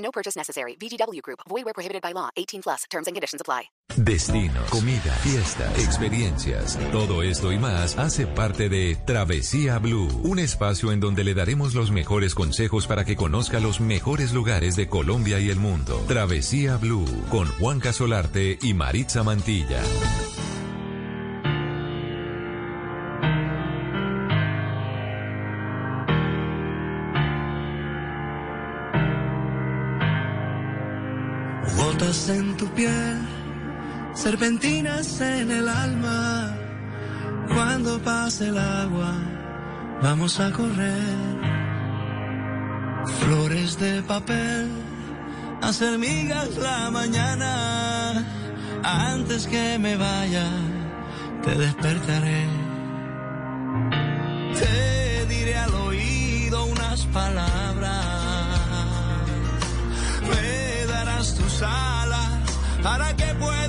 No purchase necessary. VGW Group. Void where prohibited by law. 18 plus. Terms and conditions apply. Destinos, comida, fiestas, experiencias. Todo esto y más hace parte de Travesía Blue, un espacio en donde le daremos los mejores consejos para que conozca los mejores lugares de Colombia y el mundo. Travesía Blue con Juan Casolarte y Maritza Mantilla. En tu piel, serpentinas en el alma. Cuando pase el agua, vamos a correr. Flores de papel, hacer migas la mañana. Antes que me vaya, te despertaré. Te diré al oído unas palabras. Alas para que pueda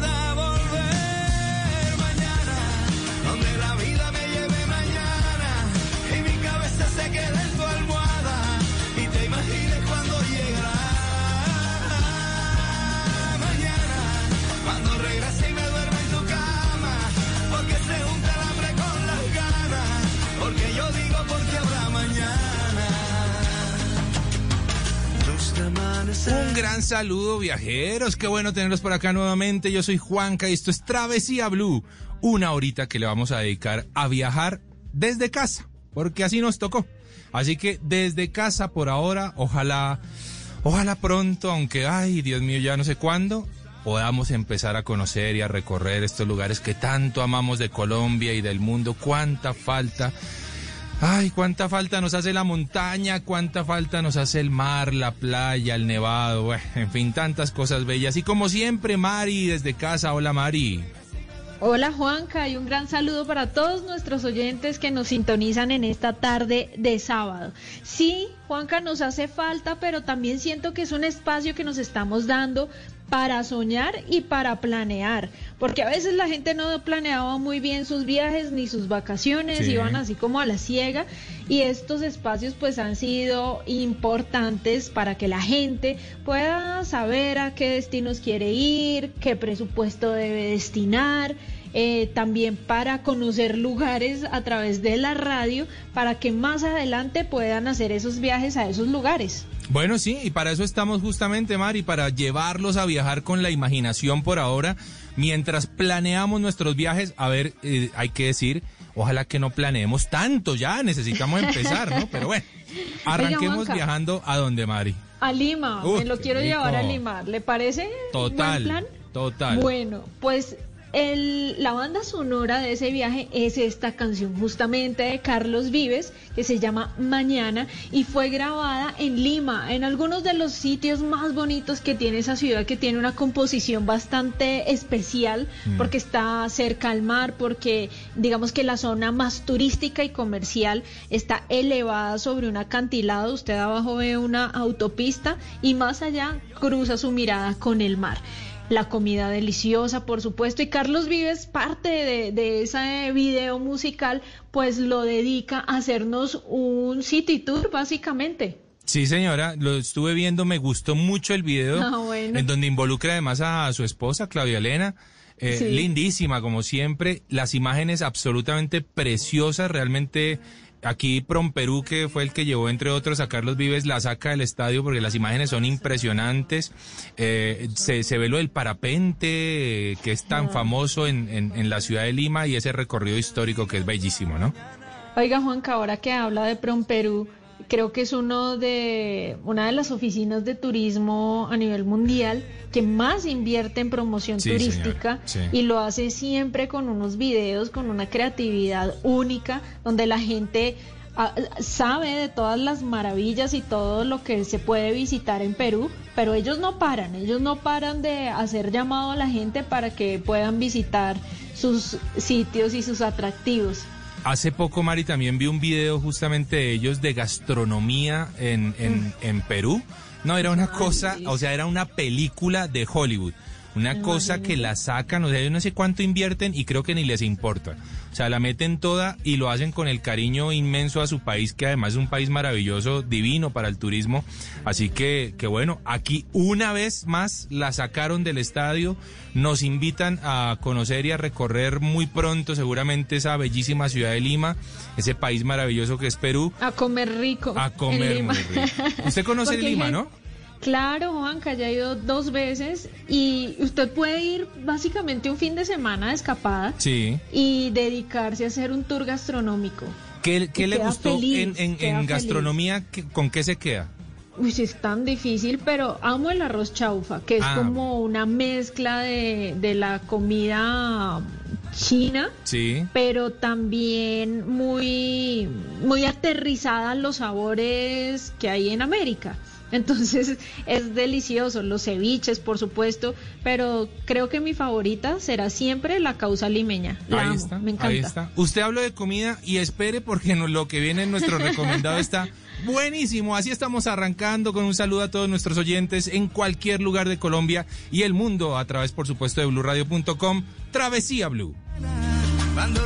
saludo, viajeros. Qué bueno tenerlos por acá nuevamente. Yo soy Juanca y esto es Travesía Blue. Una horita que le vamos a dedicar a viajar desde casa, porque así nos tocó. Así que desde casa por ahora, ojalá, ojalá pronto, aunque, ay, Dios mío, ya no sé cuándo, podamos empezar a conocer y a recorrer estos lugares que tanto amamos de Colombia y del mundo. Cuánta falta Ay, cuánta falta nos hace la montaña, cuánta falta nos hace el mar, la playa, el nevado, en fin, tantas cosas bellas. Y como siempre, Mari, desde casa, hola Mari. Hola Juanca y un gran saludo para todos nuestros oyentes que nos sintonizan en esta tarde de sábado. Sí, Juanca nos hace falta, pero también siento que es un espacio que nos estamos dando para soñar y para planear, porque a veces la gente no planeaba muy bien sus viajes ni sus vacaciones, Sí. iban así como a la ciega y estos espacios pues han sido importantes para que la gente pueda saber a qué destinos quiere ir, qué presupuesto debe destinar. Eh, también para conocer lugares a través de la radio para que más adelante puedan hacer esos viajes a esos lugares. Bueno, sí, y para eso estamos justamente, Mari, para llevarlos a viajar con la imaginación por ahora, mientras planeamos nuestros viajes. A ver, eh, hay que decir, ojalá que no planeemos tanto ya, necesitamos empezar, ¿no? Pero bueno, arranquemos viajando a donde, Mari. A Lima, Uf, me lo quiero llevar a. Lima. ¿Le parece? Total, buen plan? total. Bueno, pues el- la banda sonora de ese viaje es esta canción justamente de Carlos Vives que se llama Mañana y fue grabada en Lima, en algunos de los sitios más bonitos que tiene esa ciudad que tiene una composición bastante especial Mm. porque está cerca al mar, porque digamos que la zona más turística y comercial está elevada sobre un acantilado, usted abajo ve una autopista y más allá cruza su mirada con el mar la comida deliciosa, por supuesto, y Carlos Vives, parte de, de ese video musical, pues lo dedica a hacernos un city tour, básicamente. Sí, señora, lo estuve viendo, me gustó mucho el video, Ah, bueno. en donde involucra además a su esposa, Claudia Elena. eh, Sí. Lindísima, como siempre, las imágenes absolutamente preciosas, realmente. Aquí Prom Perú, que fue el que llevó, entre otros, a Carlos Vives, la saca del estadio porque las imágenes son impresionantes. Eh, se, se ve lo del parapente, eh, que es tan famoso en, en- en la ciudad de Lima, y ese recorrido histórico que es bellísimo, ¿no? Oiga, Juanca, ahora que habla de Prom Perú, creo que es uno de una de las oficinas de turismo a nivel mundial que más invierte en promoción Sí, turística señora, sí. y lo hace siempre con unos videos, con una creatividad única, donde la gente ah, sabe de todas las maravillas y todo lo que se puede visitar en Perú, pero ellos no paran, ellos no paran de hacer llamado a la gente para que puedan visitar sus sitios y sus atractivos. Hace poco, Mari, también vi un video justamente de ellos de gastronomía en, en, en Perú. No, era una cosa, o sea, era una película de Hollywood. Una cosa que la sacan, o sea, yo no sé cuánto invierten y creo que ni les importa. O sea, la meten toda y lo hacen con el cariño inmenso a su país, que además es un país maravilloso, divino para el turismo. Así que, que bueno, aquí una vez más la sacaron del estadio. Nos invitan a conocer y a recorrer muy pronto seguramente esa bellísima ciudad de Lima, ese país maravilloso que es Perú. A comer rico. A comer Lima. muy rico. Usted conoce Lima, ¿no? Claro, Juanca, ya he ido dos veces y usted puede ir básicamente un fin de semana de escapada Sí. y dedicarse a hacer un tour gastronómico. ¿Qué, qué le gustó feliz, en, en- en gastronomía? ¿Qué- ¿Con qué se queda? Uy, es tan difícil, pero amo el arroz chaufa, que es Ah. como una mezcla de, de la comida china, Sí. pero también muy, muy aterrizada los sabores que hay en América. Entonces es delicioso, los ceviches, por supuesto, pero creo que mi favorita será siempre la causa limeña. La ahí amo, está, me encanta. ahí está. Usted habló de comida y espere porque no- lo que viene en nuestro recomendado está buenísimo. Así estamos arrancando con un saludo a todos nuestros oyentes en cualquier lugar de Colombia y el mundo a través, por supuesto, de blurradio.com. Travesía Blue. Cuando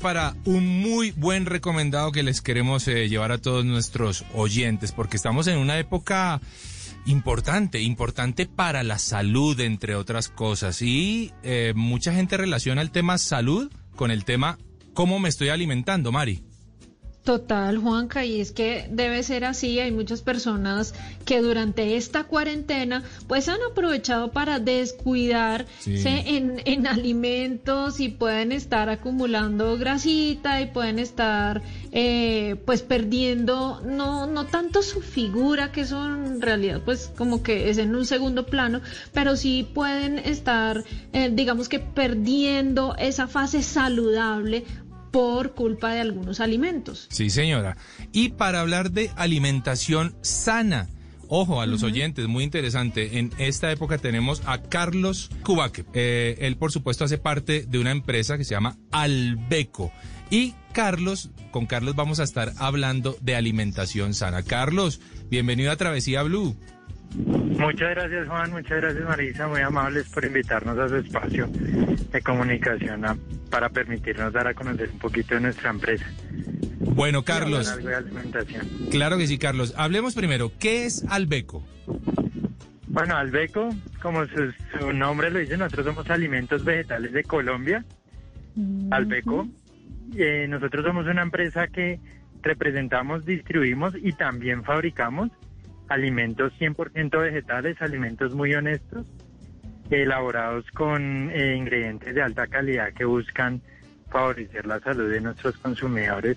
Para un muy buen recomendado que les queremos eh, llevar a todos nuestros oyentes, porque estamos en una época importante, importante para la salud, entre otras cosas. Y eh, mucha gente relaciona el tema salud con el tema cómo me estoy alimentando, Mari. Total, Juanca, y es que debe ser así. Hay muchas personas que durante esta cuarentena pues han aprovechado para descuidarse Sí. en, en alimentos y pueden estar acumulando grasita y pueden estar eh, pues perdiendo no, no tanto su figura, que eso en realidad pues como que es en un segundo plano, pero sí pueden estar eh, digamos que perdiendo esa fase saludable por culpa de algunos alimentos. Sí, señora. Y para hablar de alimentación sana, ojo a los oyentes, muy interesante. En esta época tenemos a Carlos Cubaque. Eh, él, por supuesto, hace parte de una empresa que se llama Albeco. Y Carlos, con Carlos vamos a estar hablando de alimentación sana. Carlos, bienvenido a Travesía Blue. Muchas gracias Juan, muchas gracias Marisa, muy amables por invitarnos a su espacio de comunicación a- para permitirnos dar a conocer un poquito de nuestra empresa. Bueno, Carlos, claro que sí, Carlos. Hablemos primero, ¿qué es Albeco? Bueno, Albeco, como su, su nombre lo dice, nosotros somos alimentos vegetales de Colombia. Albeco, eh, nosotros somos una empresa que representamos, distribuimos y también fabricamos alimentos 100% vegetales, alimentos muy honestos, elaborados con eh, ingredientes de alta calidad que buscan favorecer la salud de nuestros consumidores,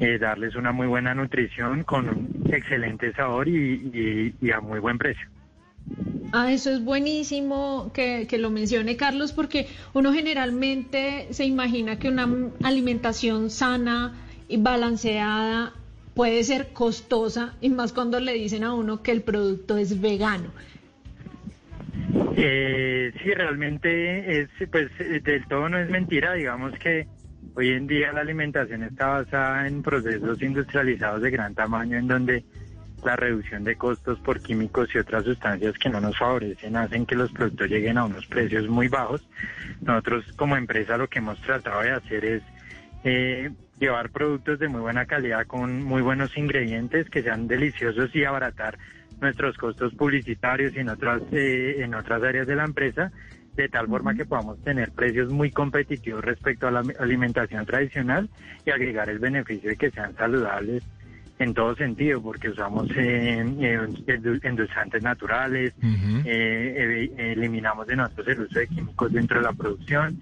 eh, darles una muy buena nutrición con un excelente sabor y- y- a muy buen precio. Ah, eso es buenísimo que, que lo mencione Carlos, porque uno generalmente se imagina que una alimentación sana y balanceada puede ser costosa, y más cuando le dicen a uno que el producto es vegano. Eh, sí, realmente es, pues eh, del todo no es mentira, digamos que hoy en día la alimentación está basada en procesos industrializados de gran tamaño en donde la reducción de costos por químicos y otras sustancias que no nos favorecen hacen que los productos lleguen a unos precios muy bajos. Nosotros como empresa lo que hemos tratado de hacer es eh, llevar productos de muy buena calidad con muy buenos ingredientes que sean deliciosos y abaratar nuestros costos publicitarios y en otras eh, en otras áreas de la empresa de tal forma que podamos tener precios muy competitivos respecto a la alimentación tradicional y agregar el beneficio de que sean saludables en todo sentido, porque usamos eh, eh, endu- endulzantes naturales, eh, evi- eliminamos de nosotros el uso de químicos dentro de la producción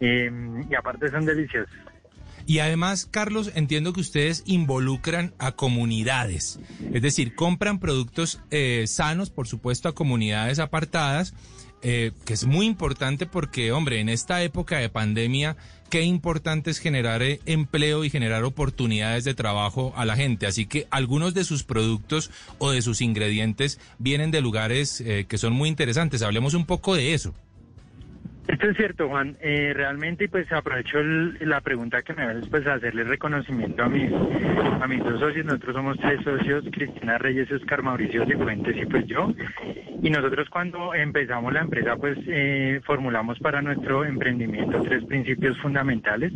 eh, y aparte son deliciosos. Y además, Carlos, entiendo que ustedes involucran a comunidades, es decir, compran productos eh, sanos, por supuesto, a comunidades apartadas, eh, que es muy importante porque, hombre, en esta época de pandemia, qué importante es generar eh, empleo y generar oportunidades de trabajo a la gente. Así que algunos de sus productos o de sus ingredientes vienen de lugares eh, que son muy interesantes. Hablemos un poco de eso. Esto es cierto, Juan. Eh, realmente, pues aprovecho el- la pregunta que me haces, pues hacerle reconocimiento a mis, a mis dos socios. Nosotros somos tres socios, Cristina Reyes, Oscar Mauricio Cifuentes y pues yo. Y nosotros cuando empezamos la empresa, pues eh, formulamos para nuestro emprendimiento tres principios fundamentales.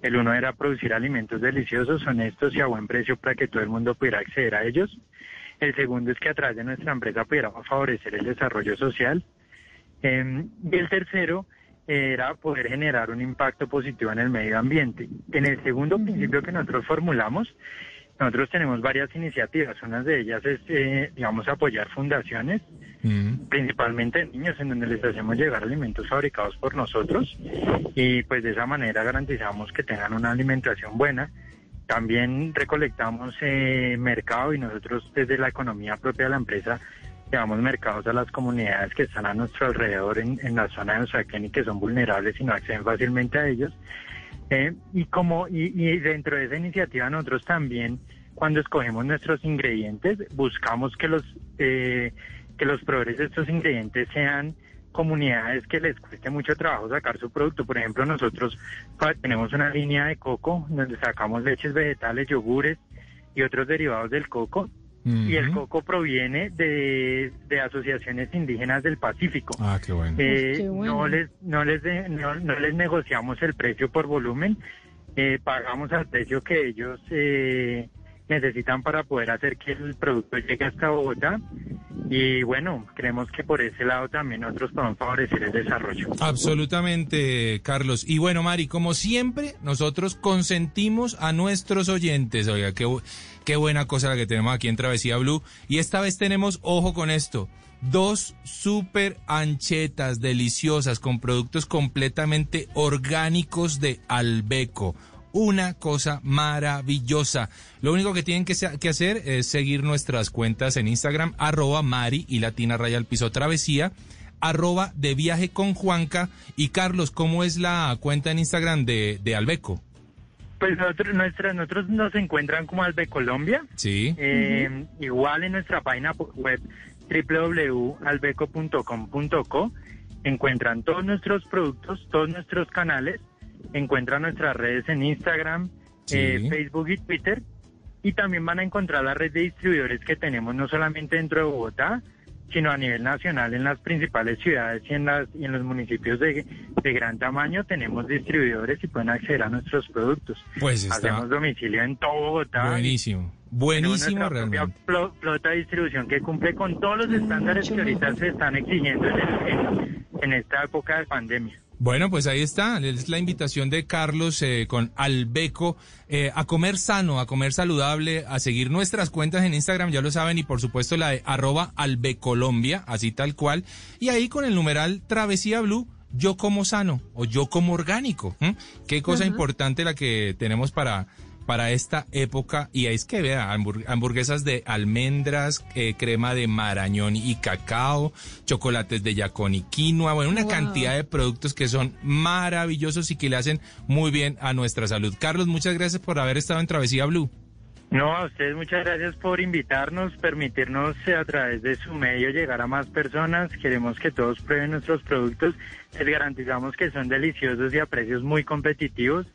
El uno era producir alimentos deliciosos, honestos y a buen precio para que todo el mundo pudiera acceder a ellos. El segundo es que a través de nuestra empresa pudiéramos favorecer el desarrollo social. Eh, y el tercero era poder generar un impacto positivo en el medio ambiente. En el segundo principio que nosotros formulamos, nosotros tenemos varias iniciativas. Una de ellas es, eh, digamos, apoyar fundaciones, principalmente niños, en donde les hacemos llegar alimentos fabricados por nosotros y pues de esa manera garantizamos que tengan una alimentación buena. También recolectamos eh, mercado y nosotros desde la economía propia de la empresa llevamos mercados a las comunidades que están a nuestro alrededor en, en la zona de Usaquén y que son vulnerables y no acceden fácilmente a ellos. Eh, y como y, y dentro de esa iniciativa nosotros también cuando escogemos nuestros ingredientes buscamos que los eh, que los proveedores de estos ingredientes sean comunidades que les cueste mucho trabajo sacar su producto. Por ejemplo, nosotros tenemos una línea de coco donde sacamos leches vegetales, yogures y otros derivados del coco. Y el coco proviene de, de asociaciones indígenas del Pacífico. Ah, qué bueno. Eh, Qué bueno. no les no les de- no, no les negociamos el precio por volumen eh, pagamos al precio que ellos eh, necesitan para poder hacer que el producto llegue hasta Bogotá y bueno creemos que por ese lado también nosotros podemos favorecer el desarrollo Absolutamente, Carlos. Y bueno, Mari, como siempre, nosotros consentimos a nuestros oyentes. Oiga, qué, qué buena cosa la que tenemos aquí en Travesía Blue. Y esta vez tenemos, ojo con esto, dos super anchetas deliciosas con productos completamente orgánicos de Albeco. Una cosa maravillosa. Lo único que tienen que, hacer es seguir nuestras cuentas en Instagram, arroba Mari y Latina Raya al Piso Travesía arroba de viaje con Juanca. Y Carlos, ¿cómo es la cuenta en Instagram de, de Albeco? pues nosotros nuestra, nosotros nos encuentran como Albe Colombia Sí. Eh, Igual en nuestra página web www.albeco.com.co encuentran todos nuestros productos, todos nuestros canales, encuentran nuestras redes en Instagram, Sí. eh, Facebook y Twitter y también van a encontrar la red de distribuidores que tenemos no solamente dentro de Bogotá, sino a nivel nacional en las principales ciudades y en, las, y en los municipios de, de gran tamaño tenemos distribuidores y pueden acceder a nuestros productos. Pues está Hacemos domicilio en todo Bogotá. buenísimo. Buenísimo propia realmente. flo- flota de distribución que cumple con todos los estándares que ahorita se están exigiendo en, el- en- en esta época de pandemia. Bueno, pues ahí está. Es la invitación de Carlos eh, con Albeco eh, a comer sano, a comer saludable, a seguir nuestras cuentas en Instagram, ya lo saben, y por supuesto la de arroba albecolombia, así tal cual. Y ahí con el numeral Travesía Blue, yo como sano o yo como orgánico. Qué cosa importante la que tenemos para para esta época y es que vea hambur- hamburguesas de almendras, eh, crema de marañón y cacao, chocolates de yacón y quinoa, bueno, una Wow. cantidad de productos que son maravillosos y que le hacen muy bien a nuestra salud. Carlos, muchas gracias por haber estado en Travesía Blue. No, a ustedes muchas gracias por invitarnos, permitirnos eh, a través de su medio llegar a más personas. Queremos que todos prueben nuestros productos. Les garantizamos que son deliciosos y a precios muy competitivos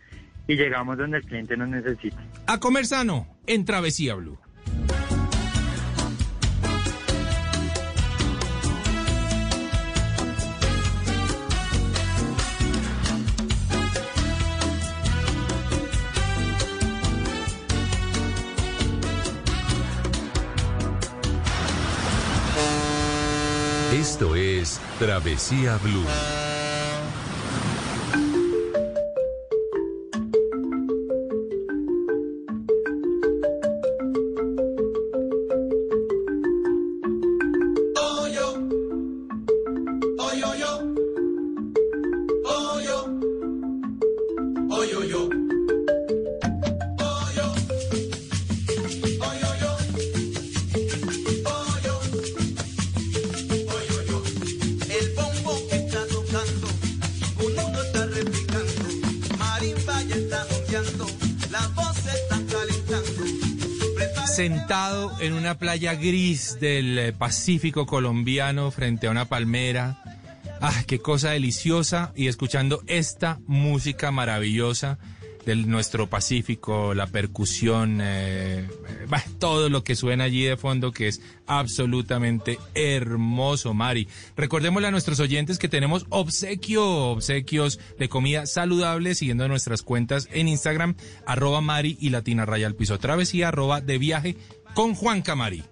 y llegamos donde el cliente nos necesita. A comer sano en Travesía Blue. Esto es Travesía Blue. Playa gris del eh, Pacífico colombiano frente a una palmera. Ah, qué cosa deliciosa. Y escuchando esta música maravillosa del nuestro Pacífico, la percusión, eh, eh, todo lo que suena allí de fondo que es absolutamente hermoso, Mari. Recordémosle a nuestros oyentes que tenemos obsequio, obsequios de comida saludable siguiendo nuestras cuentas en Instagram, arroba Mari y Latina Raya al Piso Travesía, arroba de viaje con Juan Camari.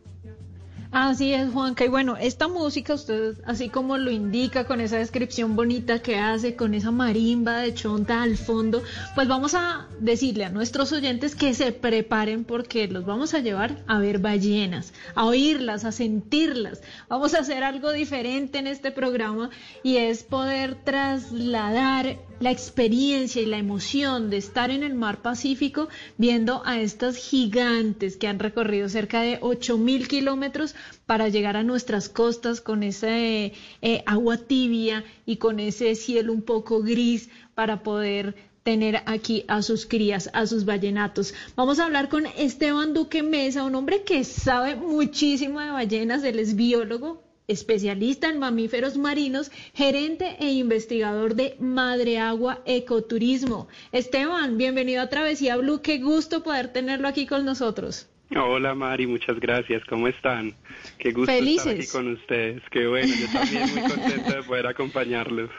Así es, Juanca. Y bueno, esta música, usted, así como lo indica, con esa descripción bonita que hace, con esa marimba de chonta al fondo, pues vamos a decirle a nuestros oyentes que se preparen porque los vamos a llevar a ver ballenas, a oírlas, a sentirlas. Vamos a hacer algo diferente en este programa y es poder trasladar la experiencia y la emoción de estar en el mar Pacífico viendo a estas gigantes que han recorrido cerca de 8.000 kilómetros para llegar a nuestras costas con ese eh, agua tibia y con ese cielo un poco gris para poder tener aquí a sus crías, a sus vallenatos. Vamos a hablar con Esteban Duque Mesa, un hombre que sabe muchísimo de ballenas, él es biólogo, especialista en mamíferos marinos, gerente e investigador de Madre Agua Ecoturismo. Esteban, bienvenido a Travesía Blue, qué gusto poder tenerlo aquí con nosotros. Hola Mari, muchas gracias. ¿Cómo están? Qué gusto estar aquí con ustedes. Qué bueno, yo también muy contento de poder acompañarlos.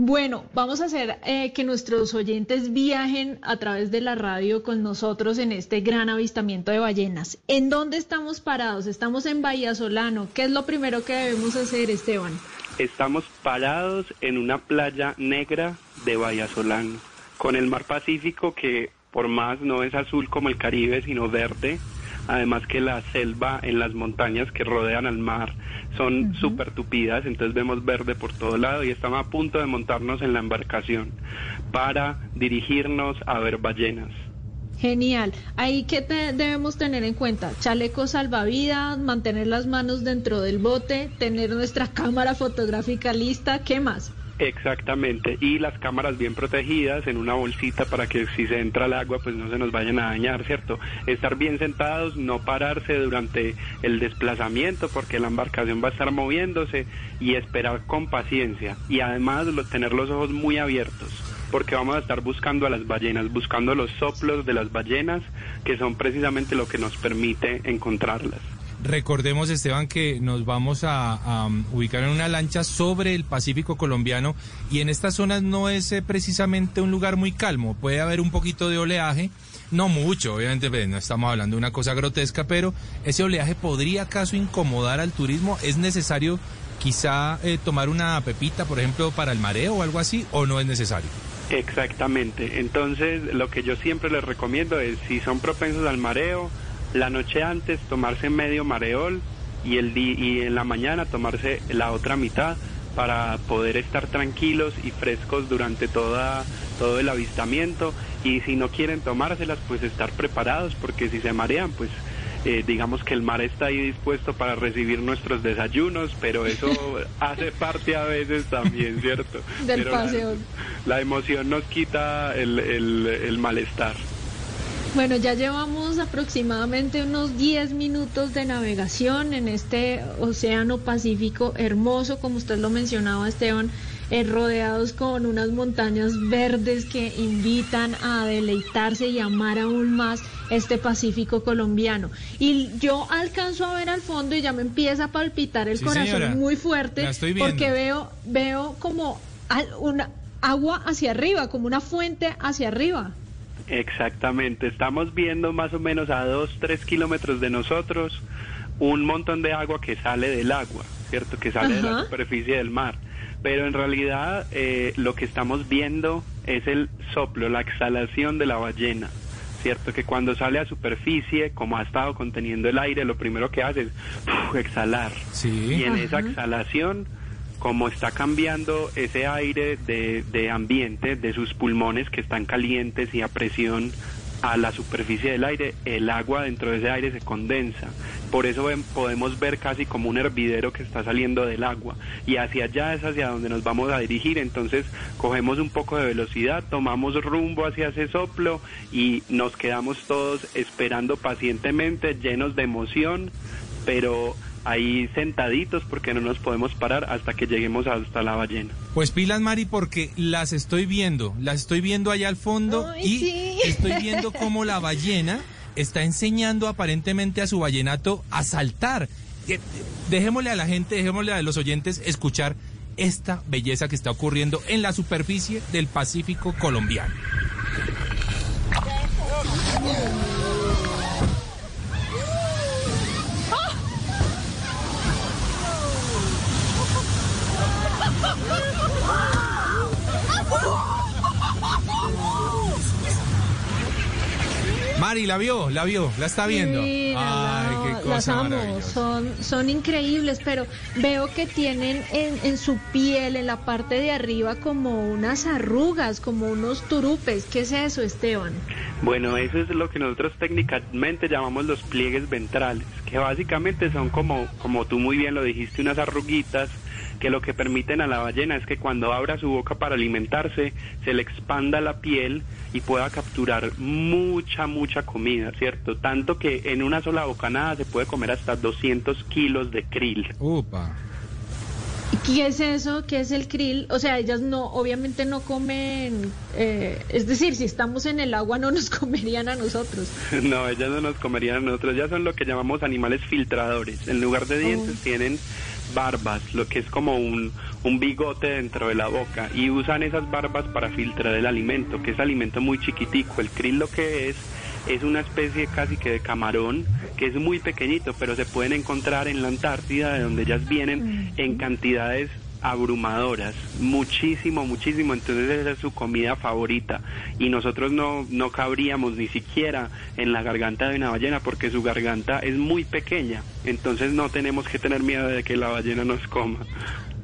Bueno, vamos a hacer eh, que nuestros oyentes viajen a través de la radio con nosotros en este gran avistamiento de ballenas. ¿En dónde estamos parados? Estamos en Bahía Solano. ¿Qué es lo primero que debemos hacer, Esteban? Estamos parados en una playa negra de Bahía Solano, con el mar Pacífico que por más no es azul como el Caribe, sino verde. Además que la selva en las montañas que rodean al mar son súper tupidas, entonces vemos verde por todo lado y estamos a punto de montarnos en la embarcación para dirigirnos a ver ballenas. Genial. Ahí que debemos tener en cuenta, chaleco salvavidas, mantener las manos dentro del bote, tener nuestra cámara fotográfica lista, ¿qué más? Exactamente, y las cámaras bien protegidas en una bolsita para que si se entra al agua pues no se nos vayan a dañar, ¿cierto? Estar bien sentados, no pararse durante el desplazamiento porque la embarcación va a estar moviéndose y esperar con paciencia y además tener los ojos muy abiertos porque vamos a estar buscando a las ballenas, buscando los soplos de las ballenas que son precisamente lo que nos permite encontrarlas. Recordemos, Esteban, que nos vamos a, ubicar en una lancha sobre el Pacífico colombiano y en estas zonas no es eh, precisamente un lugar muy calmo. Puede haber un poquito de oleaje, no mucho, obviamente pues, no estamos hablando de una cosa grotesca, pero ese oleaje podría acaso incomodar al turismo. ¿Es necesario quizá eh, tomar una pepita, por ejemplo, para el mareo o algo así, o no es necesario? Exactamente. Entonces, lo que yo siempre les recomiendo es, si son propensos al mareo, la noche antes tomarse medio mareol y, el di- y en la mañana tomarse la otra mitad para poder estar tranquilos y frescos durante toda, todo el avistamiento. Y si no quieren tomárselas, pues estar preparados, porque si se marean, pues eh, digamos que el mar está ahí dispuesto para recibir nuestros desayunos, pero eso hace parte a veces también, ¿cierto? Del Pero la- paseo. la emoción nos quita el, el- el malestar. Bueno, ya llevamos aproximadamente unos 10 minutos de navegación en este océano Pacífico hermoso, como usted lo mencionaba, Esteban, eh, rodeados con unas montañas verdes que invitan a deleitarse y amar aún más este Pacífico colombiano. Y yo alcanzo a ver al fondo y ya me empieza a palpitar el Sí, corazón señora. muy fuerte porque veo veo como una agua hacia arriba, como una fuente hacia arriba. Exactamente, estamos viendo más o menos a 2, 3 kilómetros de nosotros un montón de agua que sale del agua, ¿cierto? Que sale de la superficie del mar. Pero en realidad eh, lo que estamos viendo es el soplo, la exhalación de la ballena, ¿cierto? Que cuando sale a superficie, como ha estado conteniendo el aire, lo primero que hace es uf, exhalar. Sí. Y en esa exhalación, como está cambiando ese aire de, de ambiente de sus pulmones que están calientes y a presión a la superficie del aire, el agua dentro de ese aire se condensa. Por eso podemos ver casi como un hervidero que está saliendo del agua. Y hacia allá es hacia donde nos vamos a dirigir. Entonces cogemos un poco de velocidad, tomamos rumbo hacia ese soplo y nos quedamos todos esperando pacientemente, llenos de emoción, pero ahí sentaditos porque no nos podemos parar hasta que lleguemos hasta la ballena. Pues pilas, Mari, porque las estoy viendo. Las estoy viendo allá al fondo Ay, y sí. estoy viendo cómo la ballena está enseñando aparentemente a su ballenato a saltar. Dejémosle a la gente, dejémosle a los oyentes escuchar esta belleza que está ocurriendo en la superficie del Pacífico colombiano. Mari, la vio, la vio, la está viendo. Sí, Ay, no, qué las cosa amo, maravillosa. son, son increíbles, pero veo que tienen en, en su piel, en la parte de arriba, como unas arrugas, como unos turupes. ¿Qué es eso, Esteban? Bueno, eso es lo que nosotros técnicamente llamamos los pliegues ventrales, que básicamente son como, como tú muy bien lo dijiste, unas arruguitas que lo que permiten a la ballena es que cuando abra su boca para alimentarse, se le expanda la piel y pueda capturar mucha, mucha comida, ¿cierto? Tanto que en una sola bocanada se puede comer hasta 200 kilos de krill. Upa. ¿Qué es eso? ¿Qué es el krill? O sea, ellas no, obviamente no comen, eh, es decir, si estamos en el agua no nos comerían a nosotros. No, ellas no nos comerían a nosotros, ya son lo que llamamos animales filtradores. En lugar de dientes Oh. tienen barbas, lo que es como un, un bigote dentro de la boca y usan esas barbas para filtrar el alimento, que es alimento muy chiquitico. El krill lo que es es una especie casi que de camarón que es muy pequeñito, pero se pueden encontrar en la Antártida, de donde ellas vienen en cantidades abrumadoras, muchísimo, muchísimo, entonces esa es su comida favorita y nosotros no, no cabríamos ni siquiera en la garganta de una ballena porque su garganta es muy pequeña, entonces no tenemos que tener miedo de que la ballena nos coma.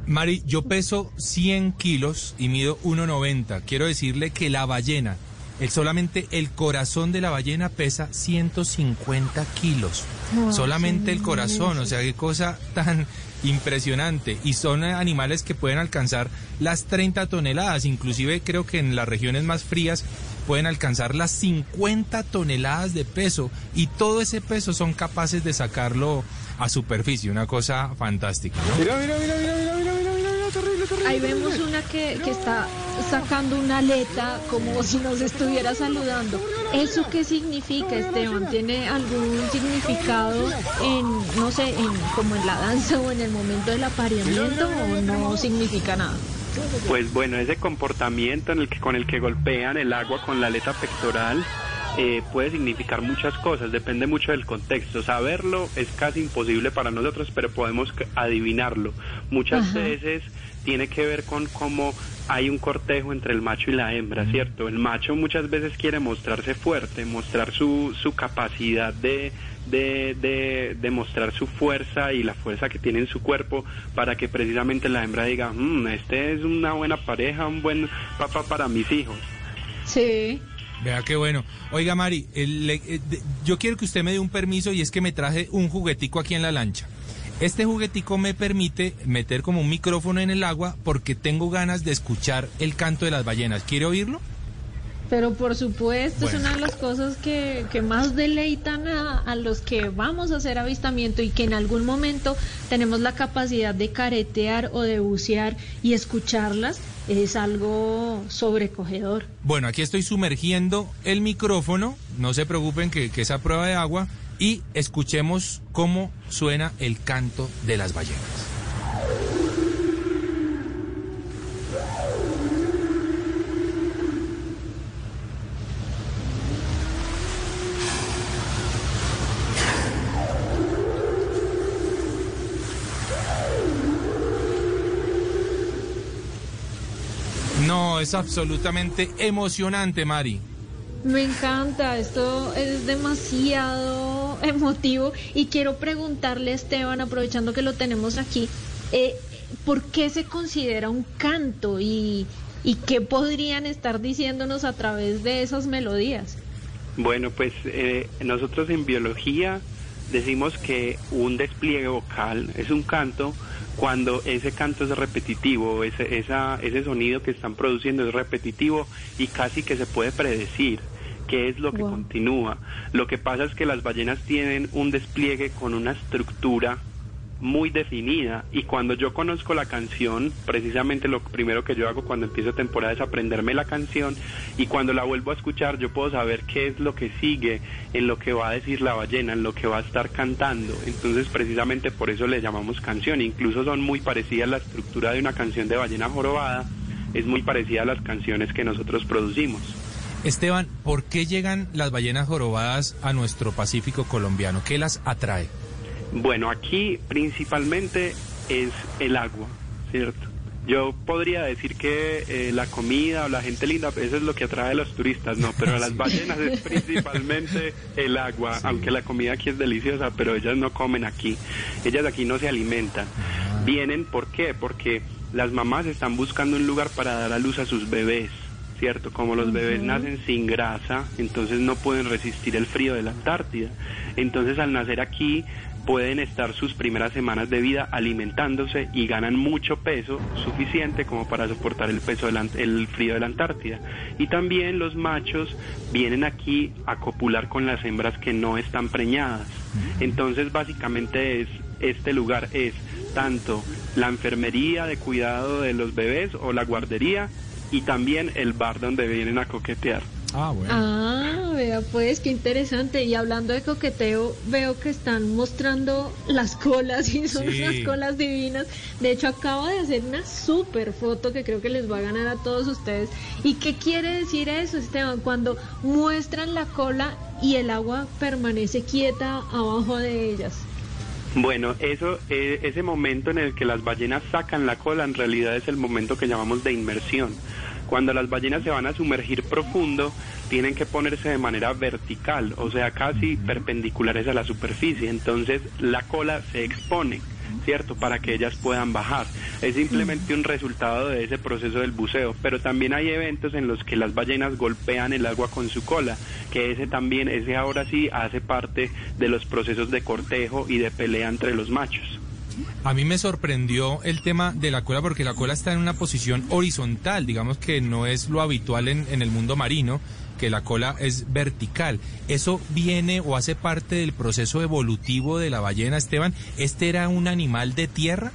Mari, yo peso 100 kilos y mido 1,90. Quiero decirle que la ballena, el, solamente el corazón de la ballena pesa 150 kilos. Solamente el corazón, o sea, qué cosa tan impresionante. Y son animales que pueden alcanzar las 30 toneladas, inclusive creo que en las regiones más frías pueden alcanzar las 50 toneladas de peso y todo ese peso son capaces de sacarlo a superficie, una cosa fantástica. ¿no? Mira, mira, mira, mira, mira, mira, mira, mira, terrible, terrible. Ahí vemos una que, que está sacando una aleta como si nos estuviera saludando. ¿Eso qué significa, Esteban? ¿Tiene algún significado en, no sé, en, como en la danza o en el momento del apareamiento o no significa nada? Pues bueno, ese comportamiento en el que, con el que golpean el agua con la aleta pectoral eh, puede significar muchas cosas, depende mucho del contexto. Saberlo es casi imposible para nosotros, pero podemos adivinarlo. Muchas Ajá. veces tiene que ver con cómo hay un cortejo entre el macho y la hembra, ¿cierto? El macho muchas veces quiere mostrarse fuerte, mostrar su, su capacidad de, de, de, de mostrar su fuerza y la fuerza que tiene en su cuerpo para que precisamente la hembra diga, "Mm, este es una buena pareja, un buen papá para mis hijos. Sí. Vea qué bueno. Oiga, Mari, eh, yo quiero que usted me dé un permiso y es que me traje un juguetico aquí en la lancha. Este juguetico me permite meter como un micrófono en el agua porque tengo ganas de escuchar el canto de las ballenas. ¿Quiere oírlo? Pero por supuesto, es una de las cosas que, que más deleitan a, a los que vamos a hacer avistamiento y que en algún momento tenemos la capacidad de caretear o de bucear y escucharlas, es algo sobrecogedor. Bueno, aquí estoy sumergiendo el micrófono, no se preocupen que, que es a prueba de agua, y escuchemos cómo suena el canto de las ballenas. Es absolutamente emocionante, Mari. Me encanta, esto es demasiado emotivo y quiero preguntarle a Esteban, aprovechando que lo tenemos aquí, eh, ¿por qué se considera un canto y, y qué podrían estar diciéndonos a través de esas melodías? Bueno, pues eh, nosotros en biología decimos que un despliegue vocal es un canto cuando ese canto es repetitivo, ese, esa, ese sonido que están produciendo es repetitivo y casi que se puede predecir qué es lo que Wow. continúa. Lo que pasa es que las ballenas tienen un despliegue con una estructura muy definida y cuando yo conozco la canción, precisamente lo primero que yo hago cuando empiezo temporada es aprenderme la canción y cuando la vuelvo a escuchar yo puedo saber qué es lo que sigue en lo que va a decir la ballena, en lo que va a estar cantando. Entonces precisamente por eso le llamamos canción, incluso son muy parecidas la estructura de una canción de ballena jorobada, es muy parecida a las canciones que nosotros producimos. Esteban, ¿por qué llegan las ballenas jorobadas a nuestro Pacífico colombiano? ¿Qué las atrae? Bueno, aquí principalmente es el agua, ¿cierto? Yo podría decir que eh, la comida o la gente linda, eso es lo que atrae a los turistas, no, pero a las ballenas es principalmente el agua, aunque la comida aquí es deliciosa, pero ellas no comen aquí, ellas aquí no se alimentan. Vienen, ¿por qué? Porque las mamás están buscando un lugar para dar a luz a sus bebés, ¿cierto? Como los bebés nacen sin grasa, entonces no pueden resistir el frío de la Antártida. Entonces al nacer aquí pueden estar sus primeras semanas de vida alimentándose y ganan mucho peso suficiente como para soportar el peso del el frío de la Antártida. Y también los machos vienen aquí a copular con las hembras que no están preñadas. Entonces básicamente es este lugar es tanto la enfermería de cuidado de los bebés o la guardería y también el bar donde vienen a coquetear. Ah, bueno. Ah, vea pues, qué interesante. Y hablando de coqueteo, veo que están mostrando las colas y son Sí. unas colas divinas. De hecho, acabo de hacer una super foto que creo que les va a ganar a todos ustedes. ¿Y qué quiere decir eso, Esteban? Cuando muestran la cola y el agua permanece quieta abajo de ellas. Bueno, eso, eh, ese momento en el que las ballenas sacan la cola en realidad es el momento que llamamos de inmersión. Cuando las ballenas se van a sumergir profundo, tienen que ponerse de manera vertical, o sea, casi perpendiculares a la superficie. Entonces la cola se expone, ¿cierto? Para que ellas puedan bajar. Es simplemente un resultado de ese proceso del buceo. Pero también hay eventos en los que las ballenas golpean el agua con su cola, que ese también, ese ahora sí hace parte de los procesos de cortejo y de pelea entre los machos. A mí me sorprendió el tema de la cola porque la cola está en una posición horizontal, digamos que no es lo habitual en, el mundo marino, que la cola es vertical. ¿Eso viene o hace parte del proceso evolutivo de la ballena, Esteban? ¿Este era un animal de tierra?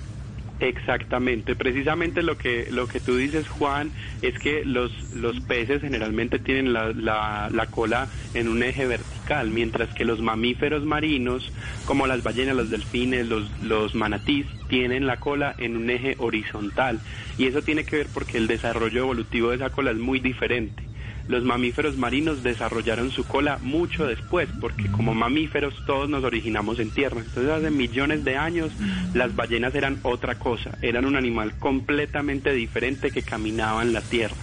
Exactamente, precisamente lo que lo que tú dices, Juan, es que los los peces generalmente tienen la, la, la cola en un eje vertical, mientras que los mamíferos marinos, como las ballenas, los delfines, los los manatís, tienen la cola en un eje horizontal y eso tiene que ver porque el desarrollo evolutivo de esa cola es muy diferente. Los mamíferos marinos desarrollaron su cola mucho después, porque como mamíferos todos nos originamos en tierra. Entonces hace millones de años las ballenas eran otra cosa, eran un animal completamente diferente que caminaba en la tierra.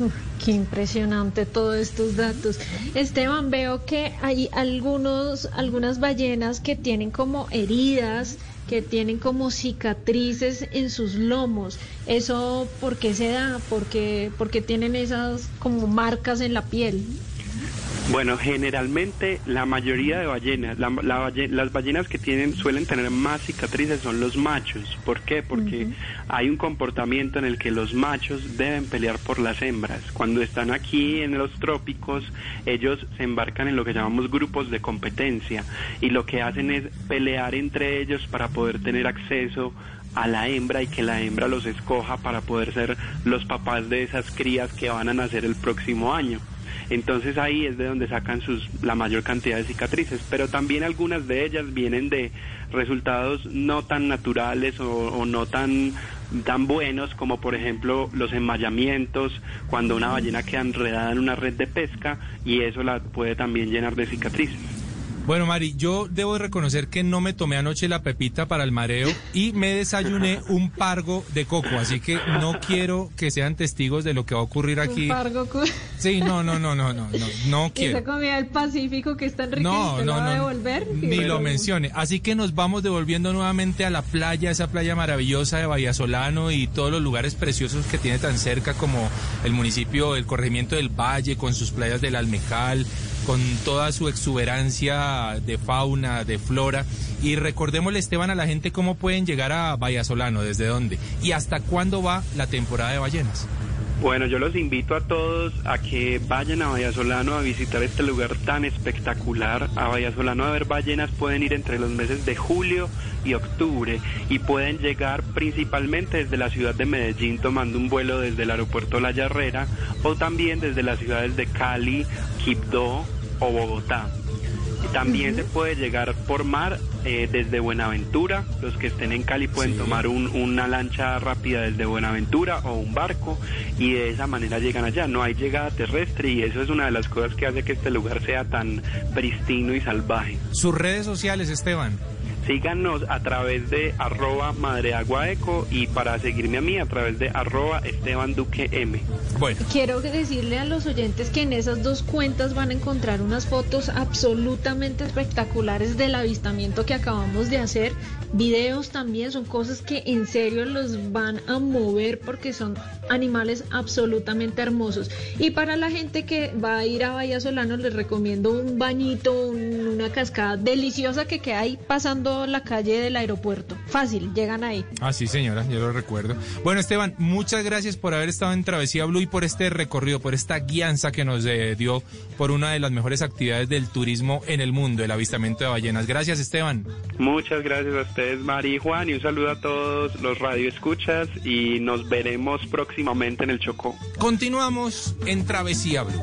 Uf, qué impresionante todos estos datos. Esteban, veo que hay algunos, algunas ballenas que tienen como heridas, que tienen como cicatrices en sus lomos. ¿Eso por qué se da? ¿Por qué, tienen esas como marcas en la piel? Bueno, generalmente la mayoría de ballenas, la- la balle- las ballenas que tienen suelen tener más cicatrices son los machos. ¿Por qué? Porque hay un comportamiento en el que los machos deben pelear por las hembras. Cuando están aquí en los trópicos, ellos se embarcan en lo que llamamos grupos de competencia y lo que hacen es pelear entre ellos para poder tener acceso a la hembra y que la hembra los escoja para poder ser los papás de esas crías que van a nacer el próximo año. Entonces ahí es de donde sacan sus, la mayor cantidad de cicatrices, pero también algunas de ellas vienen de resultados no tan naturales o, no tan, tan buenos como por ejemplo los enmayamientos, cuando una ballena queda enredada en una red de pesca y eso la puede también llenar de cicatrices. Bueno, Mari, yo debo reconocer que no me tomé anoche la pepita para el mareo y me desayuné un pargo de coco, así que no quiero que sean testigos de lo que va a ocurrir aquí. Un pargo cu- Sí, no, no, no, no, no, no, no quiero. Esa comida del Pacífico que es tan rica y No, no, la va a no. devolver. Ni lo mencione. Así que nos vamos devolviendo nuevamente a la playa, esa playa maravillosa de Bahía Solano y todos los lugares preciosos que tiene tan cerca como el municipio, el corregimiento del Valle, con sus playas del Almecal, con toda su exuberancia de fauna, de flora. Y recordémosle, Esteban, a la gente cómo pueden llegar a Bahía Solano, desde dónde y hasta cuándo va la temporada de ballenas. Bueno, yo los invito a todos a que vayan a Vallasolano a visitar este lugar tan espectacular. A Vallasolano a ver ballenas pueden ir entre los meses de julio y octubre y pueden llegar principalmente desde la ciudad de Medellín tomando un vuelo desde el aeropuerto La Yarrera o también desde las ciudades de Cali, Quibdó o Bogotá. Y también se puede llegar por mar eh, desde Buenaventura. Los que estén en Cali pueden tomar un- una lancha rápida desde Buenaventura o un barco y de esa manera llegan allá. No hay llegada terrestre y eso es una de las cosas que hace que este lugar sea tan pristino y salvaje. Sus redes sociales, Esteban. Síganos a través de arroba madreaguaeco y para seguirme a mí a través de arroba Esteban Duque M. Bueno. Quiero decirle a los oyentes que en esas dos cuentas van a encontrar unas fotos absolutamente espectaculares del avistamiento que acabamos de hacer. Videos también, son cosas que en serio los van a mover porque son animales absolutamente hermosos. Y para la gente que va a ir a Bahía Solano les recomiendo un bañito, un- una cascada deliciosa que queda ahí pasando la calle del aeropuerto. Fácil, llegan ahí. Ah, sí, señora, yo lo recuerdo. Bueno, Esteban, muchas gracias por haber estado en Travesía Blue y por este recorrido, por esta guianza que nos eh, dio por una de las mejores actividades del turismo en el mundo, el avistamiento de ballenas. Gracias, Esteban. Muchas gracias a ustedes, Mari y Juan, y un saludo a todos los radioescuchas y nos veremos próximamente en el Chocó. Continuamos en Travesía Blue.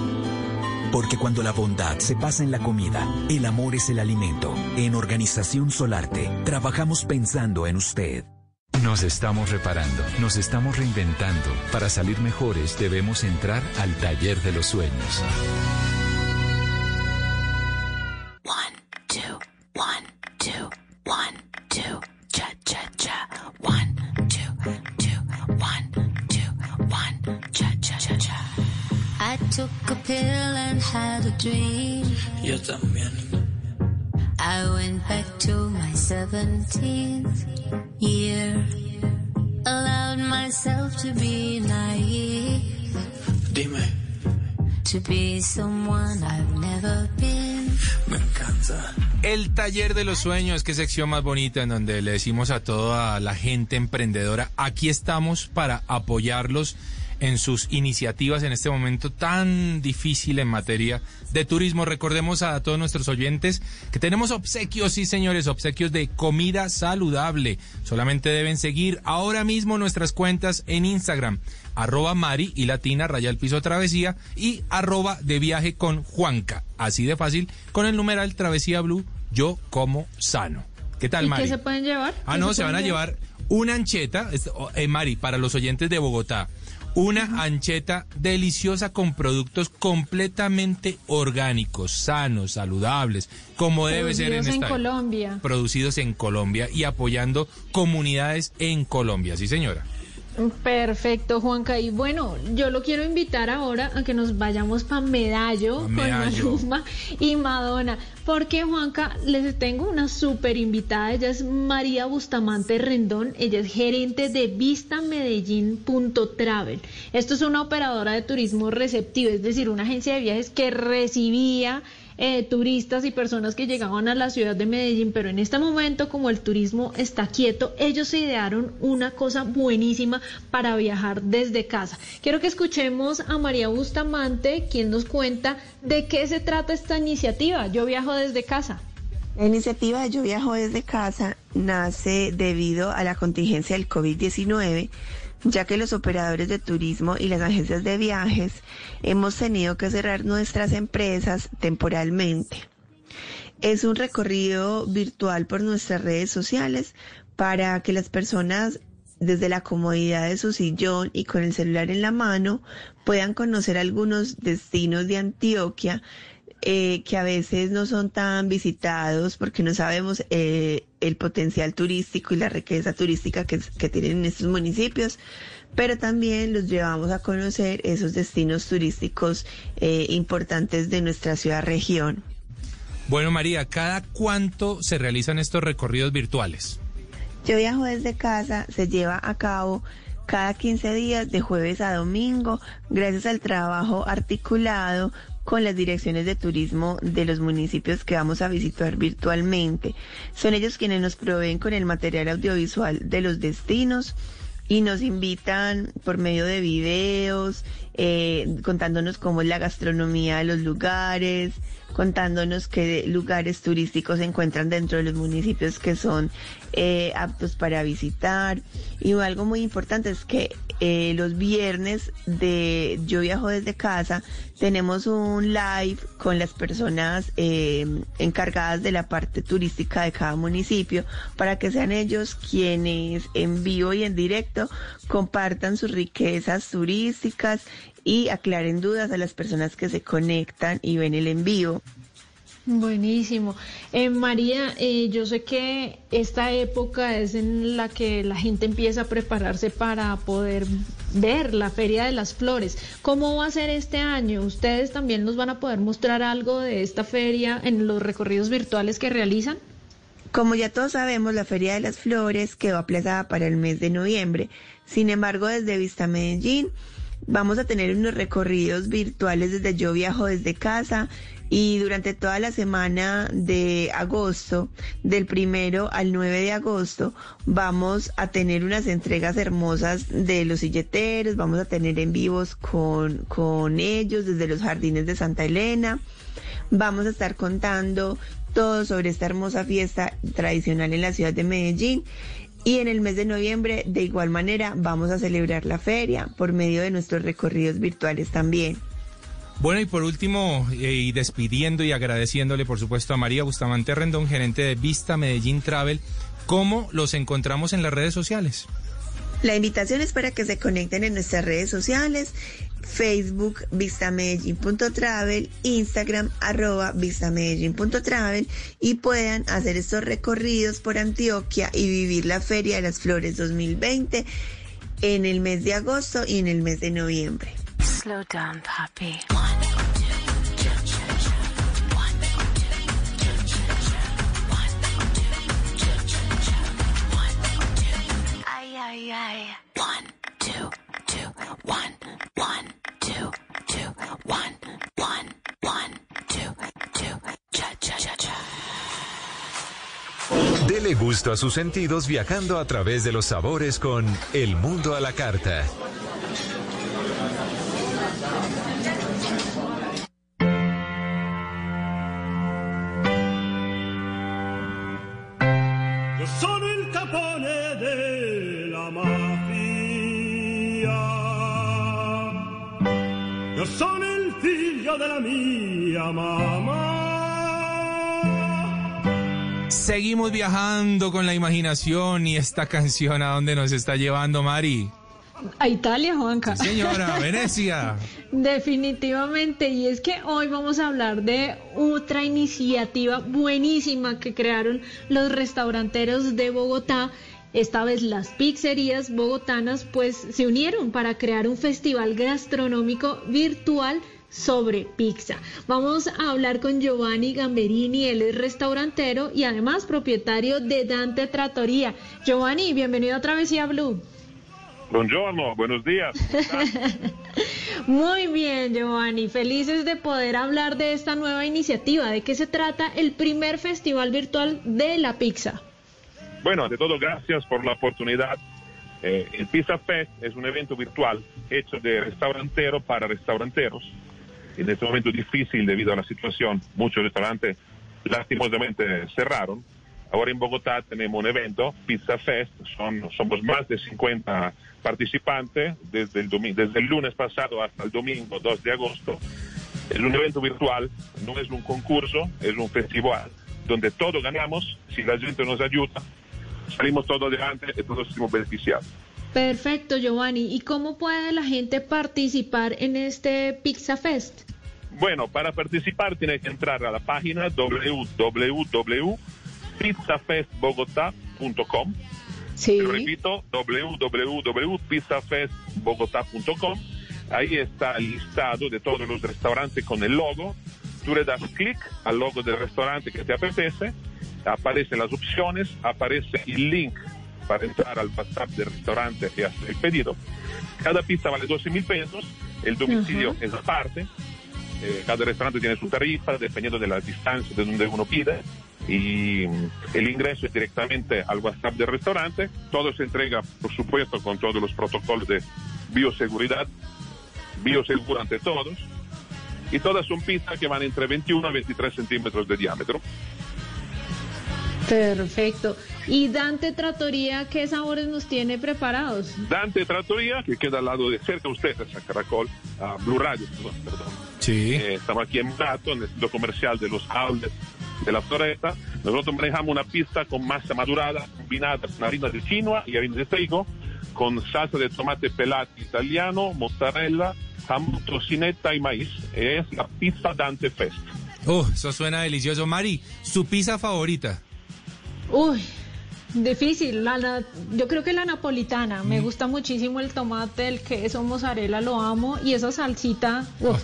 Porque cuando la bondad se pasa en la comida, el amor es el alimento. En Organización Solarte, trabajamos pensando en usted. Nos estamos reparando, nos estamos reinventando. Para salir mejores debemos entrar al taller de los sueños. Pill and had a dream. Yo también. I went back to my 17th year. allowed myself to be naive. Dime, To be someone I've never been. me encanta. El taller de los sueños, qué sección más bonita en donde le decimos a toda la gente emprendedora, aquí estamos para apoyarlos en sus iniciativas en este momento tan difícil en materia de turismo. Recordemos a todos nuestros oyentes que tenemos obsequios, sí señores, obsequios de comida saludable. Solamente deben seguir ahora mismo nuestras cuentas en Instagram, arroba Mari y Latina, raya el piso travesía y arroba de viaje con Juanca. Así de fácil, con el numeral Travesía Blue, yo como sano. ¿Qué tal, ¿Y Mari? qué se pueden llevar? Ah, ¿Qué no, se van a llevar una ancheta, oh, eh, Mari, para los oyentes de Bogotá, una ancheta deliciosa con productos completamente orgánicos, sanos, saludables, como debe ser en Producidos en esta Colombia. producidos en Colombia y apoyando comunidades en Colombia, sí señora. Perfecto, Juanca. Y bueno, yo lo quiero invitar ahora a que nos vayamos para Medallo con. Maluma y Madonna. Porque, Juanca, les tengo una súper invitada. Ella es María Bustamante Rendón. Ella es gerente de vistamedellín.travel. Esto es una operadora de turismo receptivo, es decir, una agencia de viajes que recibía eh, turistas y personas que llegaban a la ciudad de Medellín, pero en este momento como el turismo está quieto, ellos se idearon una cosa buenísima para viajar desde casa. Quiero que escuchemos a María Bustamante, quien nos cuenta de qué se trata esta iniciativa. Yo viajo desde casa. La iniciativa Yo Viajo desde casa nace debido a la contingencia del COVID-19, ya que los operadores de turismo y las agencias de viajes hemos tenido que cerrar nuestras empresas temporalmente. Es un recorrido virtual por nuestras redes sociales para que las personas desde la comodidad de su sillón y con el celular en la mano puedan conocer algunos destinos de Antioquia eh, que a veces no son tan visitados porque no sabemos eh, el potencial turístico y la riqueza turística que, que tienen en estos municipios, pero también los llevamos a conocer esos destinos turísticos eh, importantes de nuestra ciudad región. Bueno, María, ¿cada cuánto se realizan estos recorridos virtuales? Yo viajo desde casa, se lleva a cabo cada 15 días de jueves a domingo, gracias al trabajo articulado con las direcciones de turismo de los municipios que vamos a visitar virtualmente. Son ellos quienes nos proveen con el material audiovisual de los destinos y nos invitan por medio de videos, eh, contándonos cómo es la gastronomía de los lugares, contándonos qué lugares turísticos se encuentran dentro de los municipios que son eh, aptos para visitar. Y algo muy importante es que eh, los viernes de Yo Viajo desde casa tenemos un live con las personas eh, encargadas de la parte turística de cada municipio para que sean ellos quienes en vivo y en directo compartan sus riquezas turísticas y aclaren dudas a las personas que se conectan y ven el en vivo. Buenísimo. Eh, María, eh, yo sé que esta época es en la que la gente empieza a prepararse para poder ver la Feria de las Flores. ¿Cómo va a ser este año? ¿Ustedes también nos van a poder mostrar algo de esta feria en los recorridos virtuales que realizan? Como ya todos sabemos, la Feria de las Flores quedó aplazada para el mes de noviembre. Sin embargo, desde Vista Medellín vamos a tener unos recorridos virtuales desde Yo Viajo desde casa y durante toda la semana de agosto, del primero al 9 de agosto, vamos a tener unas entregas hermosas de los silleteros, vamos a tener en vivos con, con ellos desde los jardines de Santa Elena. Vamos a estar contando todo sobre esta hermosa fiesta tradicional en la ciudad de Medellín. Y en el mes de noviembre, de igual manera, vamos a celebrar la feria por medio de nuestros recorridos virtuales también. Bueno, y por último, eh, y despidiendo y agradeciéndole, por supuesto, a María Bustamante Rendón, gerente de Vista Medellín Travel, ¿cómo los encontramos en las redes sociales? La invitación es para que se conecten en nuestras redes sociales, Facebook vistamedellín.travel, Instagram arroba vistamedellín.travel y puedan hacer estos recorridos por Antioquia y vivir la Feria de las Flores 2020 en el mes de agosto y en el mes de noviembre. Slow down, ay, ay. One, one, two, two, one, one, one, two, two, cha, cha, cha, cha. Dele gusto a sus sentidos viajando a través de los sabores con El Mundo a la Carta. Yo sono il capone della mano. Io sono il figlio della mia mamma. Seguimos viajando con la imaginación y esta canción a dónde nos está llevando Mari. A Italia, Juanca. Sí, señora, Venecia. Definitivamente, y es que hoy vamos a hablar de otra iniciativa buenísima que crearon los restauranteros de Bogotá. Esta vez las pizzerías bogotanas pues se unieron para crear un festival gastronómico virtual sobre pizza. Vamos a hablar con Giovanni Gamberini, él es restaurantero y además propietario de Dante Trattoria. Giovanni, bienvenido a Travesía Blue. Buongiorno, buenos días. Muy bien, Giovanni. Felices de poder hablar de esta nueva iniciativa. ¿De qué se trata el primer festival virtual de la pizza? Bueno, ante todo, gracias por la oportunidad. Eh, el Pizza Fest es un evento virtual hecho de restaurantero para restauranteros. En este momento difícil debido a la situación, muchos restaurantes lastimosamente cerraron. Ahora en Bogotá tenemos un evento, Pizza Fest, son, somos más de 50 participantes desde el, desde el lunes pasado hasta el domingo 2 de agosto. Es un evento virtual, no es un concurso, es un festival donde todos ganamos, si la gente nos ayuda, salimos todos adelante y todos somos beneficiados. Perfecto, Giovanni. ¿Y cómo puede la gente participar en este Pizza Fest? Bueno, para participar tiene que entrar a la página www.pizzafestbogotá.com. Sí. Lo repito, www.pizzafestbogotá.com. Ahí está el listado de todos los restaurantes con el logo. Tú le das clic al logo del restaurante que te apetece, aparecen las opciones, aparece el link para entrar al WhatsApp del restaurante y hacer el pedido. Cada pizza vale 12 mil pesos, el domicilio es aparte, eh, cada restaurante tiene su tarifa dependiendo de la distancia de donde uno pide y mm, el ingreso es directamente al WhatsApp del restaurante. Todo se entrega, por supuesto, con todos los protocolos de bioseguridad, bioseguro ante todos. Y todas son pizzas que van entre 21 a 23 centímetros de diámetro. Perfecto. ¿Y Dante Trattoria qué sabores nos tiene preparados? Dante Trattoria, que queda al lado de cerca de ustedes, a Caracol, a Blue Radio, perdón. perdón. Sí. Eh, estamos aquí en Murato, en el centro comercial de los outlets de la Floresta. Nosotros manejamos una pista con masa madurada, combinada con harina de quinoa y harina de trigo, con salsa de tomate pelati italiano, mozzarella, jamón, tocineta y maíz. Es la pizza Dante Fest. Oh, eso suena delicioso. Mari, ¿su pizza favorita? Uy, difícil. La, yo creo que la napolitana. Me gusta muchísimo el tomate, el queso, mozzarella, lo amo. Y esa salsita, uf,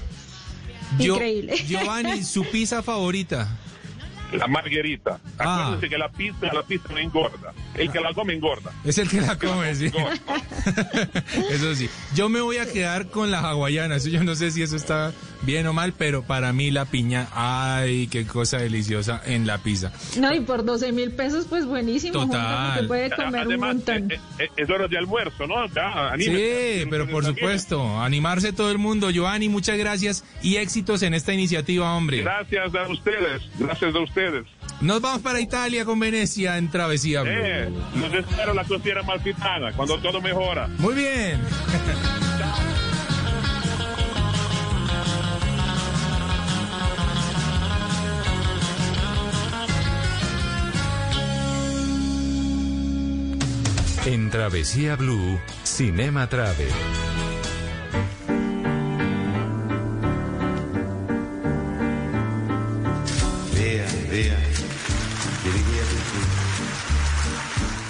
Yo- increíble. Giovanni, ¿su pizza favorita? La margherita. Ah. Acuérdense que la pizza, la pizza no engorda. El que la come engorda. Es el que la come, sí. Eso sí. Yo me voy a quedar con la hawaiana. Eso yo no sé si eso está bien o mal, pero para mí la piña, ay, qué cosa deliciosa en la pizza. No, y por 12 mil pesos, pues buenísimo. Total. Porque puede comer Además, un montón. eh, eh, es hora de almuerzo, ¿no? Ya, Sí, pero por supuesto, animarse todo el mundo. Giovanni, muchas gracias y éxitos en esta iniciativa, hombre. Gracias a ustedes, gracias a ustedes. Nos vamos para Italia con Venecia en Travesía. Eh, los espero la costiera malfitana, cuando todo mejora. Muy bien. En Travesía Blue, Cinema Travel.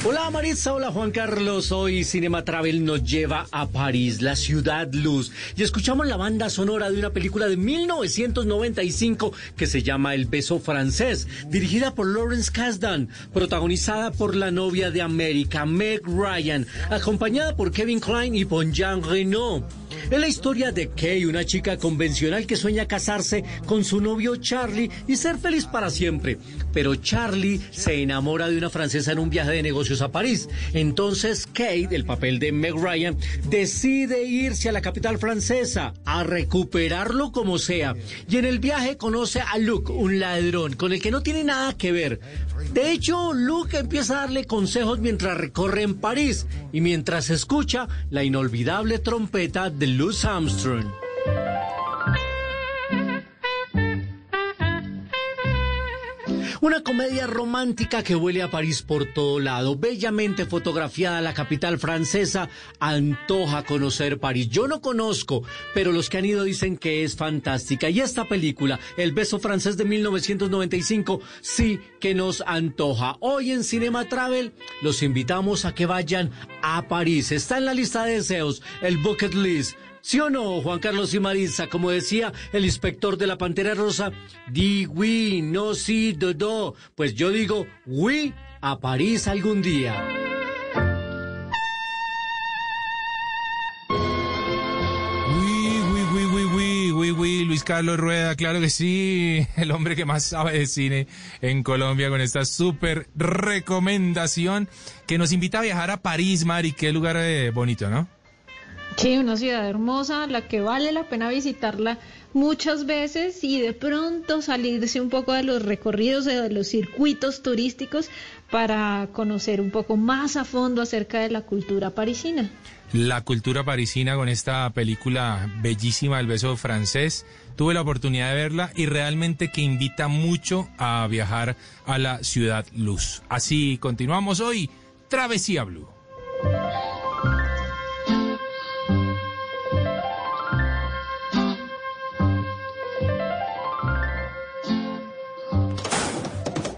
Hola Maritza, hola Juan Carlos. Hoy Cinema Travel nos lleva a París, la ciudad luz, y escuchamos la banda sonora de una película de 1995 que se llama El beso francés, dirigida por Lawrence Kasdan, protagonizada por la novia de América, Meg Ryan, acompañada por Kevin Klein y por Jean Reno. Es la historia de Kay, una chica convencional que sueña casarse con su novio Charlie y ser feliz para siempre. Pero Charlie se enamora de una francesa en un viaje de negocios a París. Entonces Kate, el papel de Meg Ryan, decide irse a la capital francesa a recuperarlo como sea. Y en el viaje conoce a Luke, un ladrón con el que no tiene nada que ver. De hecho, Luke empieza a darle consejos mientras recorre en París y mientras escucha la inolvidable trompeta de Louis Armstrong. Una comedia romántica que huele a París por todo lado, bellamente fotografiada la capital francesa, antoja conocer París. Yo no conozco, pero los que han ido dicen que es fantástica. Y esta película, El beso francés de 1995, sí que nos antoja. Hoy en Cinema Travel los invitamos a que vayan a París. Está en la lista de deseos, el bucket list. ¿Sí o no, Juan Carlos y Marisa? Como decía el inspector de la Pantera Rosa, di oui, no sí, dodo. Pues yo digo, oui, a París algún día. Luis Carlos Rueda, claro que sí, el hombre que más sabe de cine en Colombia con esta súper recomendación que nos invita a viajar a París, Mari, qué lugar eh, bonito, ¿no? Sí, una ciudad hermosa, la que vale la pena visitarla muchas veces y de pronto salirse un poco de los recorridos, de los circuitos turísticos para conocer un poco más a fondo acerca de la cultura parisina. La cultura parisina con esta película bellísima, El beso francés. Tuve la oportunidad de verla y realmente que invita mucho a viajar a la ciudad luz. Así continuamos hoy, Travesía Blue.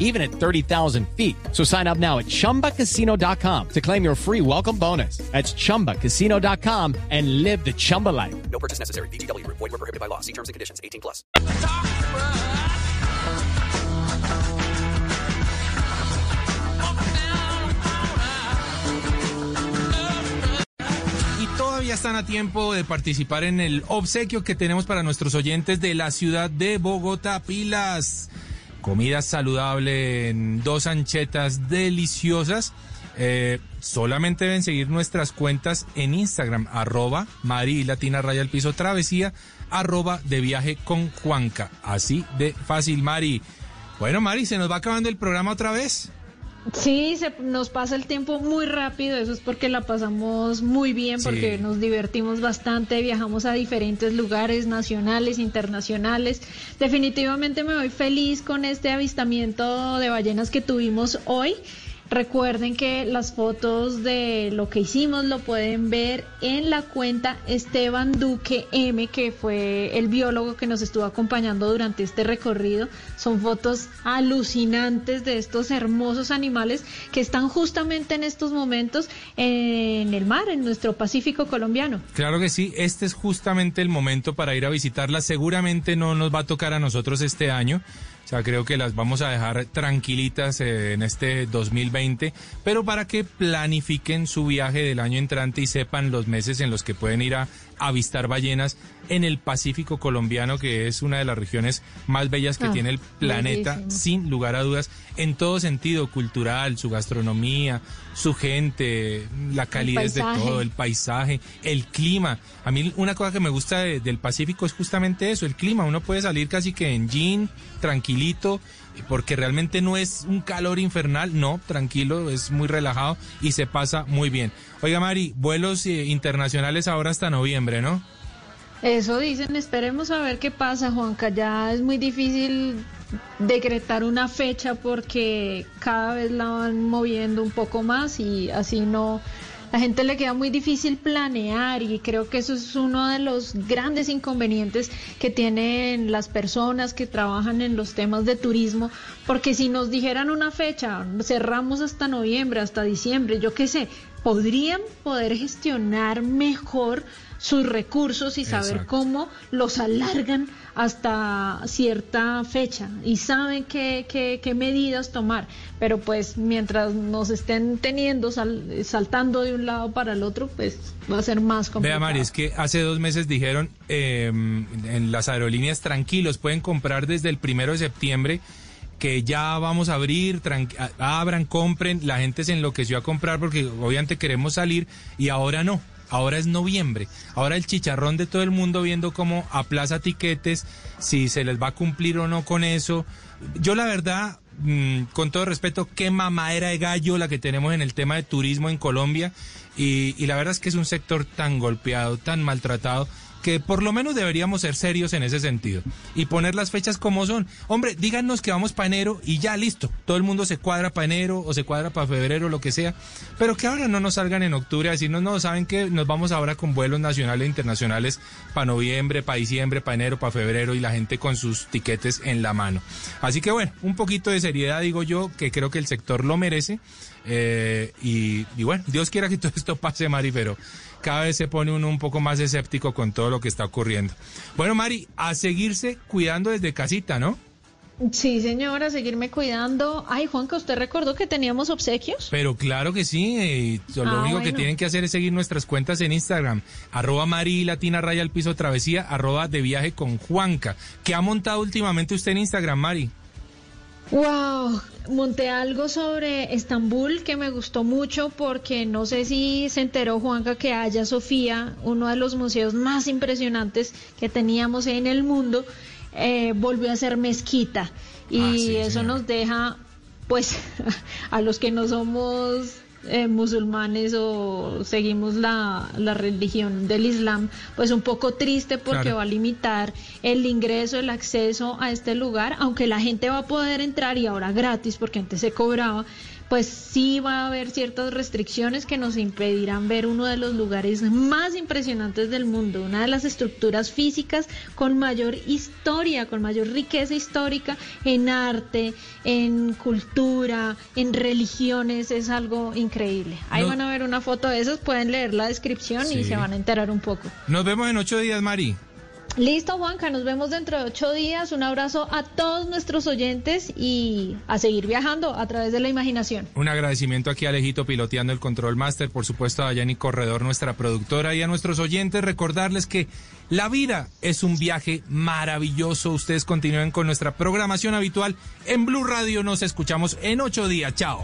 even at 30,000 feet. So sign up now at ChumbaCasino.com to claim your free welcome bonus. That's ChumbaCasino.com and live the Chumba life. No purchase necessary. VGW Group. Void were prohibited by law. See terms and conditions. 18 plus. Y todavía están a tiempo de participar en el obsequio que tenemos para nuestros oyentes de la ciudad de Bogotá. Pilas, comida saludable en dos anchetas deliciosas. Eh, solamente deben seguir nuestras cuentas en Instagram, arroba Mari Latina Raya al Piso Travesía, arroba de viaje con Juanca. Así de fácil, Mari. Bueno, Mari, se nos va acabando el programa otra vez. Sí, se nos pasa el tiempo muy rápido, eso es porque la pasamos muy bien, porque Sí. nos divertimos bastante, viajamos a diferentes lugares nacionales, internacionales. Definitivamente me voy feliz con este avistamiento de ballenas que tuvimos hoy. Recuerden que las fotos de lo que hicimos lo pueden ver en la cuenta Esteban Duque M, que fue el biólogo que nos estuvo acompañando durante este recorrido. Son fotos alucinantes de estos hermosos animales que están justamente en estos momentos en el mar, en nuestro Pacífico colombiano. Claro que sí, este es justamente el momento para ir a visitarlas. Seguramente no nos va a tocar a nosotros este año. O sea, creo que las vamos a dejar tranquilitas eh, en este 2020, pero para que planifiquen su viaje del año entrante y sepan los meses en los que pueden ir a avistar ballenas en el Pacífico colombiano, que es una de las regiones más bellas que Ah, tiene el planeta, bellísimo. sin lugar a dudas, en todo sentido, cultural, su gastronomía, su gente, la calidez de todo, el paisaje, el clima. A mí una cosa que me gusta de- del Pacífico es justamente eso, el clima. Uno puede salir casi que en jean, tranquilito, porque realmente no es un calor infernal, no, tranquilo, es muy relajado y se pasa muy bien. Oiga Mari, vuelos eh, internacionales ahora hasta noviembre, ¿no? Eso dicen, esperemos a ver qué pasa, Juanca. Ya es muy difícil decretar una fecha porque cada vez la van moviendo un poco más y así no. La gente le queda muy difícil planear y creo que eso es uno de los grandes inconvenientes que tienen las personas que trabajan en los temas de turismo, porque si nos dijeran una fecha, cerramos hasta noviembre, hasta diciembre, yo qué sé, podrían poder gestionar mejor sus recursos y saber Exacto. cómo los alargan hasta cierta fecha y saben qué, qué, qué medidas tomar. Pero pues mientras nos estén teniendo, sal- saltando de un lado para el otro, pues va a ser más complicado. Vea Mari, es que hace dos meses dijeron eh, en las aerolíneas tranquilos, pueden comprar desde el primero de septiembre que ya vamos a abrir, abran, compren, la gente se enloqueció a comprar porque obviamente queremos salir y ahora no. Ahora es noviembre. Ahora el chicharrón de todo el mundo viendo cómo aplaza tiquetes, si se les va a cumplir o no con eso. Yo la verdad, mm, con todo respeto, qué mamadera de gallo la que tenemos en el tema de turismo en Colombia. Y, y la verdad es que es un sector tan golpeado, tan maltratado, que por lo menos deberíamos ser serios en ese sentido y poner las fechas como son. Hombre, díganos que vamos para enero y ya listo. Todo el mundo se cuadra para enero o se cuadra para febrero, lo que sea. Pero que ahora no nos salgan en octubre a decirnos, no, saben que nos vamos ahora con vuelos nacionales e internacionales para noviembre, para diciembre, para enero, para febrero y la gente con sus tiquetes en la mano. Así que bueno, un poquito de seriedad digo yo, que creo que el sector lo merece. Eh, y, bueno, Dios quiera que todo esto pase, Mari, pero cada vez se pone uno un poco más escéptico con todo lo que está ocurriendo. Bueno, Mari, a seguirse cuidando desde casita, ¿no? Sí, señora, seguirme cuidando. Ay, Juanca, ¿usted recordó que teníamos obsequios? Pero claro que sí, eh, lo Ah, único que tienen que hacer es seguir nuestras cuentas en Instagram, arroba Mari Latina Raya al Piso Travesía, arroba de viaje con Juanca. ¿Qué ha montado últimamente usted en Instagram, Mari? Wow, monté algo sobre Estambul que me gustó mucho porque no sé si se enteró Juanca que Haya Sofía, uno de los museos más impresionantes que teníamos en el mundo, eh, volvió a ser mezquita. Y Ah, sí, eso nos deja, pues, a los que no somos eh, musulmanes o seguimos la, la religión del Islam, pues un poco triste porque Claro. va a limitar el ingreso, el acceso a este lugar, aunque la gente va a poder entrar y ahora gratis porque antes se cobraba, pues sí va a haber ciertas restricciones que nos impedirán ver uno de los lugares más impresionantes del mundo, una de las estructuras físicas con mayor historia, con mayor riqueza histórica en arte, en cultura, en religiones, es algo increíble. Ahí No. van a ver una foto de esas, pueden leer la descripción y se van a enterar un poco. Nos vemos en ocho días, Mari. Listo, Juanca, nos vemos dentro de ocho días. Un abrazo a todos nuestros oyentes y a seguir viajando a través de la imaginación. Un agradecimiento aquí a Alejito piloteando el Control Master, por supuesto a Dayani Corredor, nuestra productora, y a nuestros oyentes recordarles que la vida es un viaje maravilloso. Ustedes continúen con nuestra programación habitual en Blue Radio. Nos escuchamos en ocho días. Chao.